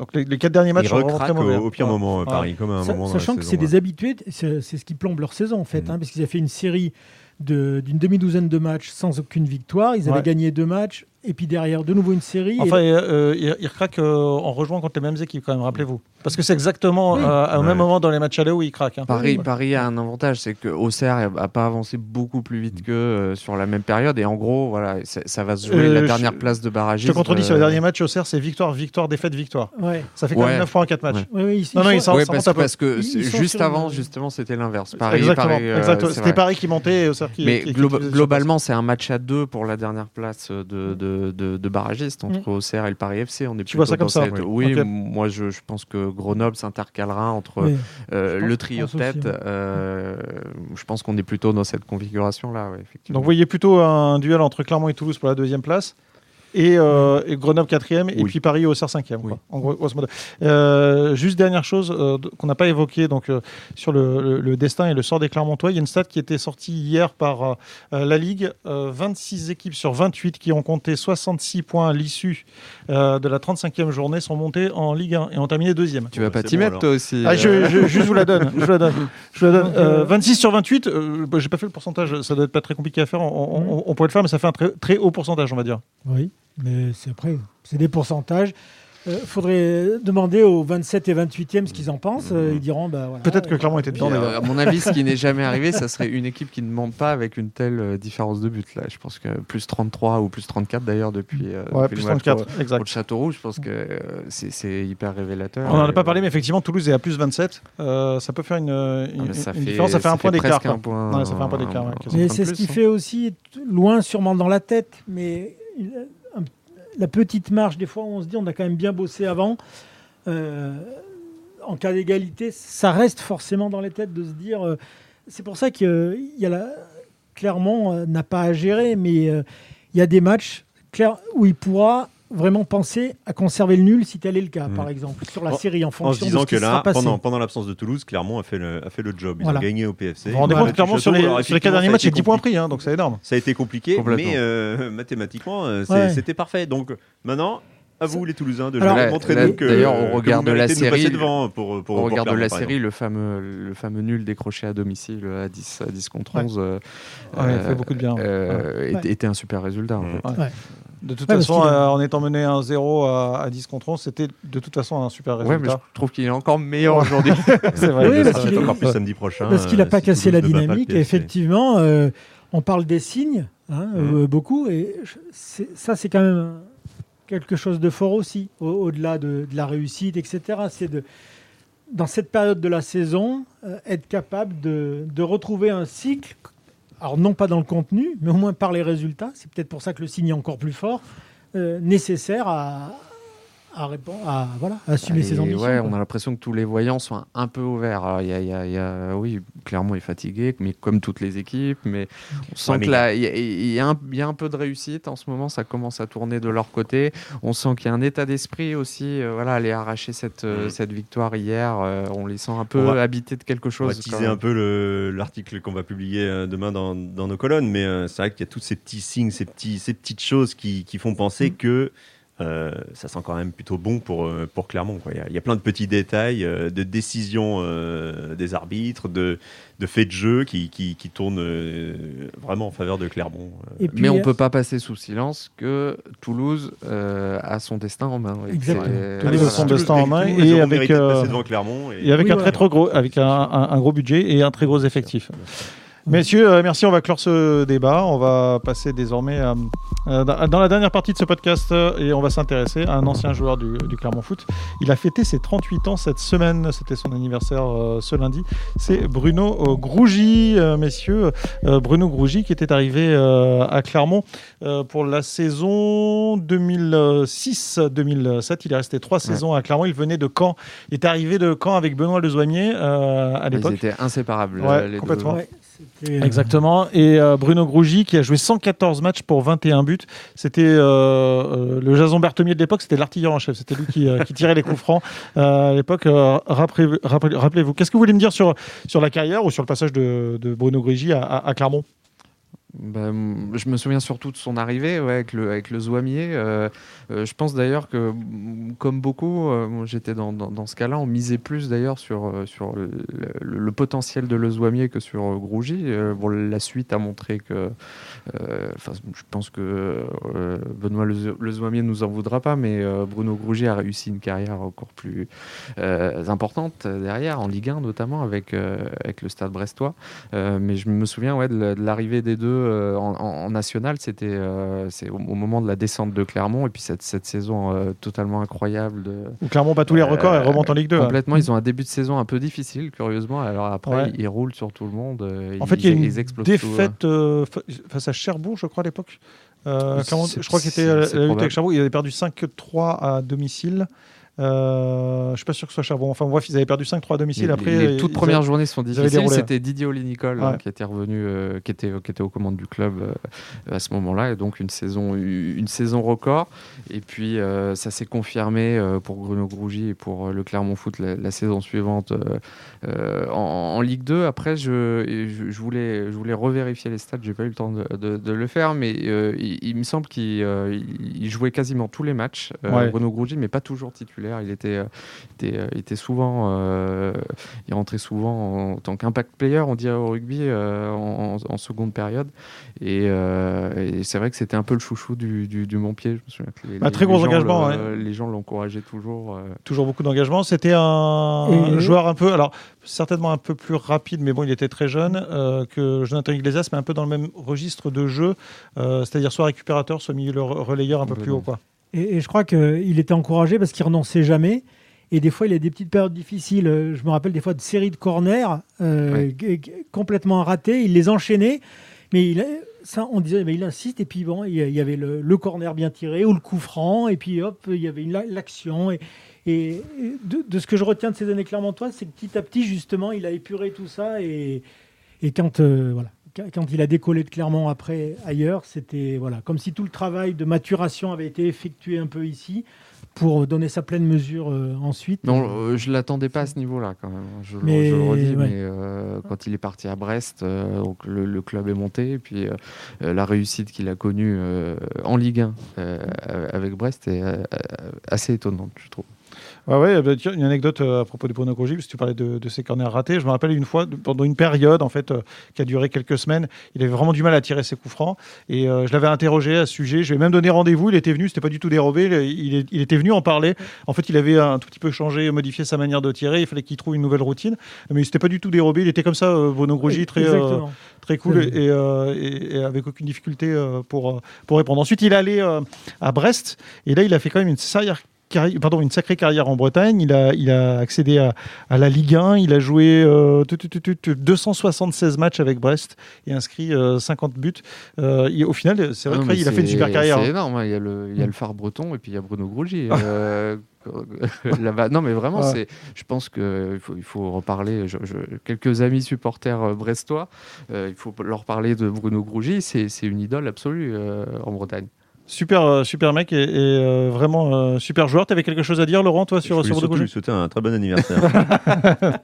[SPEAKER 1] Donc les, les 4 derniers matchs sont très mauvais.
[SPEAKER 2] au, au pire
[SPEAKER 1] Ouais.
[SPEAKER 2] moment, euh,
[SPEAKER 1] Ouais.
[SPEAKER 2] Paris, comme à un
[SPEAKER 3] Sa-
[SPEAKER 2] moment.
[SPEAKER 3] Sachant que c'est des habitués, c'est ce qui plombe leur saison en fait,
[SPEAKER 2] Mhm.
[SPEAKER 3] hein, parce qu'ils avaient fait une série de- d'une demi-douzaine de matchs sans aucune victoire. Ils avaient
[SPEAKER 1] Ouais.
[SPEAKER 3] gagné deux matchs, et puis derrière, de nouveau une série. et-
[SPEAKER 1] Enfin, euh, ils, ils craquent euh, en rejoignant contre les mêmes équipes, quand même, rappelez-vous. Parce que c'est exactement
[SPEAKER 3] Oui.
[SPEAKER 1] euh, au
[SPEAKER 2] Ouais.
[SPEAKER 1] même moment dans les matchs allés où ils craquent. hein.
[SPEAKER 4] Paris,
[SPEAKER 3] Ouais.
[SPEAKER 4] Paris a un avantage, c'est que Auxerre n'a pas avancé beaucoup plus vite que euh, sur la même période. Et en gros, voilà, ça va se jouer
[SPEAKER 1] Euh,
[SPEAKER 4] la
[SPEAKER 1] je-
[SPEAKER 4] dernière place de barragiste.
[SPEAKER 1] Je te contredis sur le
[SPEAKER 4] euh,
[SPEAKER 1] dernier match, Auxerre, c'est victoire, victoire, défaite, victoire.
[SPEAKER 3] Ouais.
[SPEAKER 1] Ça fait quand même
[SPEAKER 4] Ouais.
[SPEAKER 1] 9 points en 4 matchs.
[SPEAKER 4] Ouais.
[SPEAKER 3] Ouais, ouais, ils-
[SPEAKER 1] Non, non,
[SPEAKER 3] ils sont-
[SPEAKER 4] parce,
[SPEAKER 1] remonte un peu.
[SPEAKER 4] parce que
[SPEAKER 3] Ils- ils
[SPEAKER 4] juste avant,
[SPEAKER 3] une-
[SPEAKER 4] justement, c'était l'inverse. Paris, euh,
[SPEAKER 1] C'était. Paris qui montait et Auxerre qui.
[SPEAKER 4] Mais globalement, c'est un match à deux pour la dernière place de, de, de, de barragiste entre Auxerre et le Paris FC. On est
[SPEAKER 1] Tu vois ça comme
[SPEAKER 4] dans
[SPEAKER 1] ça,
[SPEAKER 4] cette-
[SPEAKER 1] oui.
[SPEAKER 4] Moi je, je pense que Grenoble s'intercalera entre euh, le trio
[SPEAKER 3] je
[SPEAKER 4] de
[SPEAKER 3] aussi,
[SPEAKER 4] tête.
[SPEAKER 3] ouais.
[SPEAKER 4] euh, je pense qu'on est plutôt dans cette configuration-là, ouais.
[SPEAKER 1] Donc vous voyez plutôt un duel entre Clermont et Toulouse pour la deuxième place. Et, euh, et Grenoble quatrième et
[SPEAKER 4] Oui.
[SPEAKER 1] puis Paris cinquième. quoi,
[SPEAKER 4] Oui.
[SPEAKER 1] En gros, grosso modo. Euh, juste dernière chose euh, qu'on n'a pas évoquée donc euh, sur le, le- le destin et le sort des Clermontois. Il y a une stat qui était sortie hier par la Ligue. Euh, 26 équipes sur 28 qui ont compté 66 points à l'issue euh, de la 35e journée sont montées en Ligue 1 et ont terminé deuxième.
[SPEAKER 4] Tu vas pas t'y
[SPEAKER 2] bon,
[SPEAKER 4] mettre
[SPEAKER 2] alors.
[SPEAKER 4] toi aussi
[SPEAKER 1] Ah, je, je, je vous la donne. Je vous la donne. Je vous la donne.
[SPEAKER 3] Donc,
[SPEAKER 1] Euh,
[SPEAKER 3] euh,
[SPEAKER 1] 26 sur 28. euh, bah, J'ai pas fait le pourcentage. Ça doit être pas très compliqué à faire. On, on- on- on pourrait le faire, mais ça fait un très, très haut pourcentage, on va dire.
[SPEAKER 3] Oui, mais c'est après, c'est des pourcentages. Il faudrait demander aux 27 et 28e ce qu'ils en pensent. Euh, ils diront, bah, voilà,
[SPEAKER 1] Peut-être que
[SPEAKER 3] euh,
[SPEAKER 1] Clermont était dedans.
[SPEAKER 4] euh, à mon avis, ce qui n'est jamais arrivé, ça serait une équipe qui ne monte pas avec une telle euh, différence de but. Là, je pense que plus 33 ou plus 34 d'ailleurs depuis, euh,
[SPEAKER 1] Ouais,
[SPEAKER 4] depuis
[SPEAKER 1] plus
[SPEAKER 4] le match
[SPEAKER 1] 34.
[SPEAKER 4] contre-
[SPEAKER 1] Exact.
[SPEAKER 4] contre Châteauroux. Je pense que euh, c'est hyper révélateur.
[SPEAKER 1] On n'en a pas
[SPEAKER 4] euh,
[SPEAKER 1] parlé, mais effectivement, Toulouse est à plus 27. Euh, ça peut faire une, une,
[SPEAKER 4] mais ça
[SPEAKER 1] une
[SPEAKER 4] fait,
[SPEAKER 1] différence. Ça fait un point d'écart.
[SPEAKER 4] presque
[SPEAKER 1] quoi.
[SPEAKER 4] un point-
[SPEAKER 1] Ouais, ça fait un point d'écart, ouais,
[SPEAKER 4] un
[SPEAKER 1] quasiment.
[SPEAKER 3] Mais c'est ce qui
[SPEAKER 4] hein.
[SPEAKER 3] fait aussi t- loin, sûrement dans la tête, mais la petite marge, des fois, on se dit on a quand même bien bossé avant. Euh, en cas d'égalité, ça reste forcément dans les têtes de se dire. euh, c'est pour ça qu'il y a la, Clermont euh, n'a pas à gérer, mais euh, il y a des matchs clair, où il pourra vraiment penser à conserver le nul si tel est le cas,
[SPEAKER 2] Mm.
[SPEAKER 3] par exemple, sur la
[SPEAKER 2] En-
[SPEAKER 3] série en
[SPEAKER 2] En se
[SPEAKER 3] fonction
[SPEAKER 2] disant
[SPEAKER 3] de ce qui
[SPEAKER 2] que là, pendant, pendant l'absence de Toulouse, Clermont a fait le, a fait le job. Ils
[SPEAKER 3] Voilà.
[SPEAKER 2] ont gagné au PFC.
[SPEAKER 1] Vous vous rendez
[SPEAKER 2] Ils ont
[SPEAKER 1] compte,
[SPEAKER 2] battu
[SPEAKER 1] clairement, sur les, sur les quatre
[SPEAKER 2] effectivement,
[SPEAKER 1] derniers
[SPEAKER 2] ça a
[SPEAKER 1] matchs, c'est
[SPEAKER 2] été
[SPEAKER 1] 10 points pris, hein, donc c'est énorme.
[SPEAKER 2] Ça a été compliqué, mais euh, mathématiquement, euh,
[SPEAKER 3] Ouais.
[SPEAKER 2] c'était parfait. Donc maintenant, à vous les Toulousains de
[SPEAKER 3] Alors,
[SPEAKER 4] là- là,
[SPEAKER 2] que
[SPEAKER 4] d'ailleurs, au
[SPEAKER 2] que
[SPEAKER 4] regard
[SPEAKER 2] vous
[SPEAKER 4] de la série,
[SPEAKER 2] devant pour, pour,
[SPEAKER 4] Au
[SPEAKER 2] pour
[SPEAKER 4] regard de
[SPEAKER 2] Clermont,
[SPEAKER 4] la série,
[SPEAKER 2] exemple.
[SPEAKER 4] le fameux, le fameux nul décroché à domicile à 10, à 10 contre
[SPEAKER 3] Ouais.
[SPEAKER 4] 11 euh,
[SPEAKER 1] Ouais, il
[SPEAKER 4] euh,
[SPEAKER 1] fait beaucoup de bien.
[SPEAKER 4] euh,
[SPEAKER 3] Ouais.
[SPEAKER 4] était- était un super résultat. en
[SPEAKER 2] Ouais.
[SPEAKER 4] fait.
[SPEAKER 1] De toute
[SPEAKER 3] Ouais,
[SPEAKER 1] façon, euh, en étant mené 1-0 à, à 10 contre 11, c'était de toute façon un super
[SPEAKER 4] Ouais, mais je
[SPEAKER 1] résultat.
[SPEAKER 4] trouve qu'il est encore meilleur aujourd'hui.
[SPEAKER 1] c'est vrai.
[SPEAKER 3] Oui,
[SPEAKER 2] Il
[SPEAKER 3] parce qu'il est-
[SPEAKER 2] encore plus samedi prochain.
[SPEAKER 3] Parce qu'il n'a
[SPEAKER 2] euh,
[SPEAKER 3] pas
[SPEAKER 2] si
[SPEAKER 3] cassé la dynamique. Et effectivement, euh, on parle des signes, hein, euh, beaucoup. Et je- ça, c'est quand même quelque chose de fort aussi, au- au-delà de, de la réussite, etc. C'est de, dans cette période de la saison, euh, être capable de, de retrouver un cycle. Alors, non pas dans le contenu, mais au moins par les résultats. C'est peut-être pour ça que le signe est encore plus fort, euh, nécessaire à, à, répondre, à voilà, à assumer
[SPEAKER 4] Et
[SPEAKER 3] ses ambitions.
[SPEAKER 4] ouais, on a l'impression que tous les voyants sont un, peu ouverts. Alors, il y a, il y a- il y a- oui, clairement, il est fatigué, mais comme toutes les équipes. Mais on sent
[SPEAKER 2] Ouais, mais
[SPEAKER 4] que là, il y, a- il y a un- il y a un peu de réussite en ce moment. Ça commence à tourner de leur côté. On sent qu'il y a un état d'esprit aussi. euh, voilà, aller arracher cette, euh,
[SPEAKER 2] Mhm.
[SPEAKER 4] cette victoire hier, euh, on les sent un peu
[SPEAKER 2] On va-
[SPEAKER 4] habités de quelque
[SPEAKER 2] On
[SPEAKER 4] chose.
[SPEAKER 2] va
[SPEAKER 4] quand
[SPEAKER 2] teaser un peu le- l'article qu'on va publier euh, demain dans, dans nos colonnes, mais euh, c'est vrai qu'il y a tous ces petits signes, ces, petits, ces petites choses qui, qui font penser
[SPEAKER 3] Mm.
[SPEAKER 2] que euh, ça sent quand même plutôt bon pour, euh, pour Clermont. quoi. Il y, a- il y a plein de petits détails, euh, de décisions euh, des arbitres, de, de faits de jeu qui, qui, qui tournent euh, vraiment en faveur de Clermont. Euh,
[SPEAKER 3] Et puis,
[SPEAKER 4] Mais on
[SPEAKER 3] euh,
[SPEAKER 4] peut pas passer sous silence que Toulouse euh, a son destin en main.
[SPEAKER 3] Exactement.
[SPEAKER 1] Toulouse a son destin en main et avec,
[SPEAKER 2] mérité de passer devant Clermont. Et,
[SPEAKER 1] Et avec
[SPEAKER 3] Oui,
[SPEAKER 1] un
[SPEAKER 3] ouais.
[SPEAKER 1] très trop gros, avec un, un- un gros budget et un très gros effectif. Messieurs, euh, merci. On va clore ce débat. On va passer désormais à- euh, dans la dernière partie de ce podcast euh, et on va s'intéresser à un ancien joueur du, du Clermont Foot. Il a fêté ses 38 ans cette semaine. C'était son anniversaire euh, ce lundi. C'est Bruno euh, Grougy, euh, messieurs. Euh, Bruno Grougy qui était arrivé euh, à Clermont euh, pour la saison 2006-2007. Il est resté trois saisons à Clermont. Il venait de Caen. Il est arrivé de Caen avec Benoît Lezoignier euh, à
[SPEAKER 4] Ils
[SPEAKER 1] l'époque.
[SPEAKER 4] étaient inséparables.
[SPEAKER 1] Ouais,
[SPEAKER 4] les deux.
[SPEAKER 3] ouais,
[SPEAKER 1] Exactement. Et euh, Bruno Grougy qui a joué 114 matchs pour 21 buts. C'était euh, euh, le Jason Berthemier de l'époque, c'était l'artilleur en chef. C'était lui qui, tirait les coups francs à l'époque. Rappelez- rappelez- Rappelez-vous. Qu'est-ce que vous voulez me dire sur, sur la carrière ou sur le passage de, Bruno Grougy à Clermont?
[SPEAKER 4] Bah, je me souviens surtout de son arrivée avec, le, avec Zouamier. Euh, euh, je pense d'ailleurs que, comme beaucoup, euh, j'étais dans, ce cas-là, on misait plus d'ailleurs sur, le, potentiel de Le Zouamier que sur Grougy. Bon, la suite a montré que. je pense que Benoît Le, Le Zouamier nous en voudra pas, mais Bruno Grougy a réussi une carrière encore plus importante derrière, en Ligue 1 notamment, avec, avec le stade brestois. Mais je me souviens ouais, de l'arrivée des deux euh, en, national, c'était euh, au, au moment de la descente de Clermont, et puis cette, cette saison euh, totalement incroyable. De,
[SPEAKER 1] Où Clermont bat tous les records et remonte en Ligue 2. hein.
[SPEAKER 4] Complètement, ils ont un début de saison un peu difficile, curieusement. Alors après,
[SPEAKER 1] Ouais.
[SPEAKER 4] ils roulent sur tout le monde.
[SPEAKER 1] En fait, il y a
[SPEAKER 4] ils-
[SPEAKER 1] une
[SPEAKER 4] ils
[SPEAKER 1] défaite fa- face à Cherbourg, je crois, à l'époque. Euh, je crois qu'il était
[SPEAKER 4] c'est-
[SPEAKER 1] à la
[SPEAKER 4] c'est
[SPEAKER 1] lutte avec. Cherbourg. Il avait perdu 5-3 à domicile. Euh, je suis pas sûr que ce soit Cherbourg. Enfin bref, ils avaient perdu 5-3 à domicile.
[SPEAKER 4] Les,
[SPEAKER 1] Après,
[SPEAKER 4] les- toutes premières
[SPEAKER 1] avaient-
[SPEAKER 4] journées sont difficiles. C'était Didier Oli-Nicole hein,
[SPEAKER 1] Ouais.
[SPEAKER 4] qui était revenu, euh, qui, était, qui était aux commandes du club euh, à ce moment-là. Et donc une saison, une saison record. Et puis euh, ça s'est confirmé pour Bruno Grougy et pour le Clermont Foot la, la saison suivante en, en Ligue 2. Après, je, voulais, je voulais revérifier les stats. J'ai pas eu le temps de, de- de le faire, mais il, il me semble qu'il il- il jouait quasiment tous les matchs.
[SPEAKER 1] Ouais.
[SPEAKER 4] Bruno Grougy, mais pas toujours titulaire. Il était, euh, était, euh, était souvent, euh, il rentrait souvent en tant qu'impact player, on dirait au rugby, euh, en, en- en seconde période. Et, euh, et c'est vrai que c'était un peu le chouchou du, du, du Montpied. Je me souviens que les,
[SPEAKER 1] Bah,
[SPEAKER 4] les-
[SPEAKER 1] très
[SPEAKER 4] les
[SPEAKER 1] gros
[SPEAKER 4] gens
[SPEAKER 1] engagement,
[SPEAKER 4] le- Les gens l'encourageaient toujours. euh,
[SPEAKER 1] toujours beaucoup d'engagement. C'était un, joueur un peu, alors certainement un peu plus rapide, mais bon, il était très jeune euh, que Jonathan Iglesias, mais un peu dans le même registre de jeu, euh, c'est-à-dire soit récupérateur, soit milieu re- relayeur un peu plus haut, quoi.
[SPEAKER 3] Et, et je crois qu'il était encouragé parce qu'il renonçait jamais. Et des fois, il a des petites périodes difficiles. Je me rappelle des fois de séries de corners euh,
[SPEAKER 4] Ouais.
[SPEAKER 3] complètement ratées. Il les enchaînait. Mais il, ça, on disait, mais il insiste. Et puis, bon, il y avait le, le corner bien tiré ou le coup franc. Et puis, hop, il y avait l'action. Et, et et de, de ce que je retiens de ces années clermontoises, c'est que petit à petit, justement, il a épuré tout ça. Et, et quand, euh, voilà, quand- il a décollé de Clermont après ailleurs, c'était voilà, comme si tout le travail de maturation avait été effectué un peu ici pour donner sa pleine mesure euh, ensuite.
[SPEAKER 4] Non, euh, je l'attendais pas à ce niveau-là quand même. Je, le-
[SPEAKER 3] Mais,
[SPEAKER 4] je le redis,
[SPEAKER 3] ouais.
[SPEAKER 4] mais euh, quand il est parti à Brest, euh, donc le, le club est monté, et puis la réussite qu'il a connue en Ligue 1 euh, avec Brest est assez étonnante, je trouve.
[SPEAKER 1] Ouais, ouais, tiens, une anecdote euh, à propos de Bruno Grougy, parce que tu parlais de, de ses corners ratés. Je me rappelle une fois, pendant une période en fait, euh, qui a duré quelques semaines, il avait vraiment du mal à tirer ses coups francs. Et euh, je l'avais interrogé à ce sujet. Je lui ai même donné rendez-vous. Il était venu, c'était pas du tout dérobé. Il, il est- il était venu en parler. En fait, il avait un tout petit peu changé, modifié sa manière de tirer. Il fallait qu'il trouve une nouvelle routine. Mais c'était pas du tout dérobé. Il était comme ça, euh, très, euh, très cool et, euh, et- et avec aucune difficulté euh, pour, euh, pour répondre. Ensuite, il est allé euh, à Brest et là, il a fait quand même une sacrée carrière, pardon, une sacrée carrière en Bretagne. Il a, il a accédé à, à la Ligue 1. Il a joué euh, tu- tu- tu- tu- tu- 276 matchs avec Brest et inscrit euh, 50 buts. Euh, il- au final, c'est vrai
[SPEAKER 4] Non, mais
[SPEAKER 1] a fait une super carrière.
[SPEAKER 4] C'est
[SPEAKER 1] hein.
[SPEAKER 4] énorme. hein. Il y a le, il y a le phare breton et puis il y a Bruno Grougy. euh. Non, mais vraiment,
[SPEAKER 1] Ouais.
[SPEAKER 4] c'est. Je pense qu'il faut, il faut reparler. je- je- quelques amis supporters euh, brestois, euh, il faut leur parler de Bruno Grougy. C'est c'est une idole absolue euh, en Bretagne.
[SPEAKER 1] Super, euh, super mec et, et, euh, vraiment euh, super joueur. Tu avais quelque chose à dire, Laurent, toi,
[SPEAKER 2] Je
[SPEAKER 1] sur,
[SPEAKER 2] voulais
[SPEAKER 1] sur Grougy
[SPEAKER 2] souhaiter un très bon anniversaire.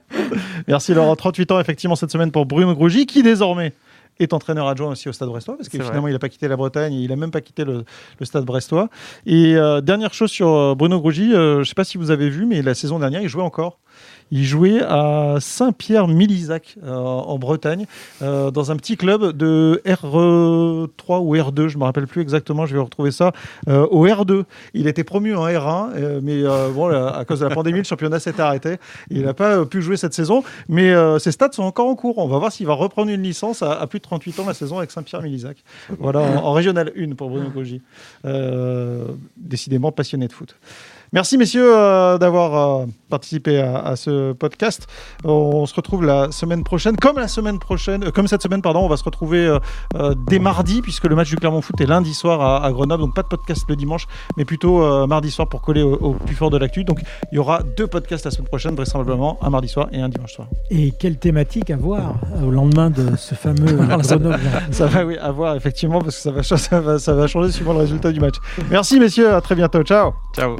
[SPEAKER 1] Merci Laurent. 38 ans effectivement cette semaine pour Bruno Grougy qui désormais est entraîneur adjoint aussi au Stade Brestois, parce que finalement, il n'a pas quitté la Bretagne, il n'a même pas quitté le, le Stade Brestois. Et euh, dernière chose sur Bruno Grosgy, euh, je ne sais pas si vous avez vu, mais la saison dernière, il jouait encore. Il jouait à Saint-Pierre-Milizac euh, en Bretagne, euh, dans un petit club de R3 ou R2, je me rappelle plus exactement, je vais retrouver ça, euh, au R2. Il était promu en R1, euh, mais bon, à cause de la pandémie, le championnat s'est arrêté. Il n'a pas pu jouer cette saison, mais ses stats sont encore en cours. On va voir s'il va reprendre une licence à, plus de 38 ans la saison avec Saint-Pierre-Milizac. Voilà, en, en régional 1 pour Bruno. Euh, décidément passionné de foot. Merci messieurs euh, d'avoir euh, participé à, à ce podcast. On se retrouve la semaine prochaine, comme la semaine prochaine, euh, comme cette semaine pardon, on va se retrouver euh, euh, dès mardi puisque le match du Clermont Foot est lundi soir à, à Grenoble, donc pas de podcast le dimanche, mais plutôt euh, mardi soir pour coller au, au plus fort de l'actu. Donc il y aura deux podcasts la semaine prochaine, vraisemblablement un mardi soir et un dimanche soir.
[SPEAKER 3] Et quelle thématique à voir au lendemain de ce fameux Grenoble
[SPEAKER 1] Ça va oui, à voir effectivement parce que ça va, ça va, ça va changer suivant le résultat du match. Merci messieurs, à très bientôt, ciao.
[SPEAKER 4] Ciao.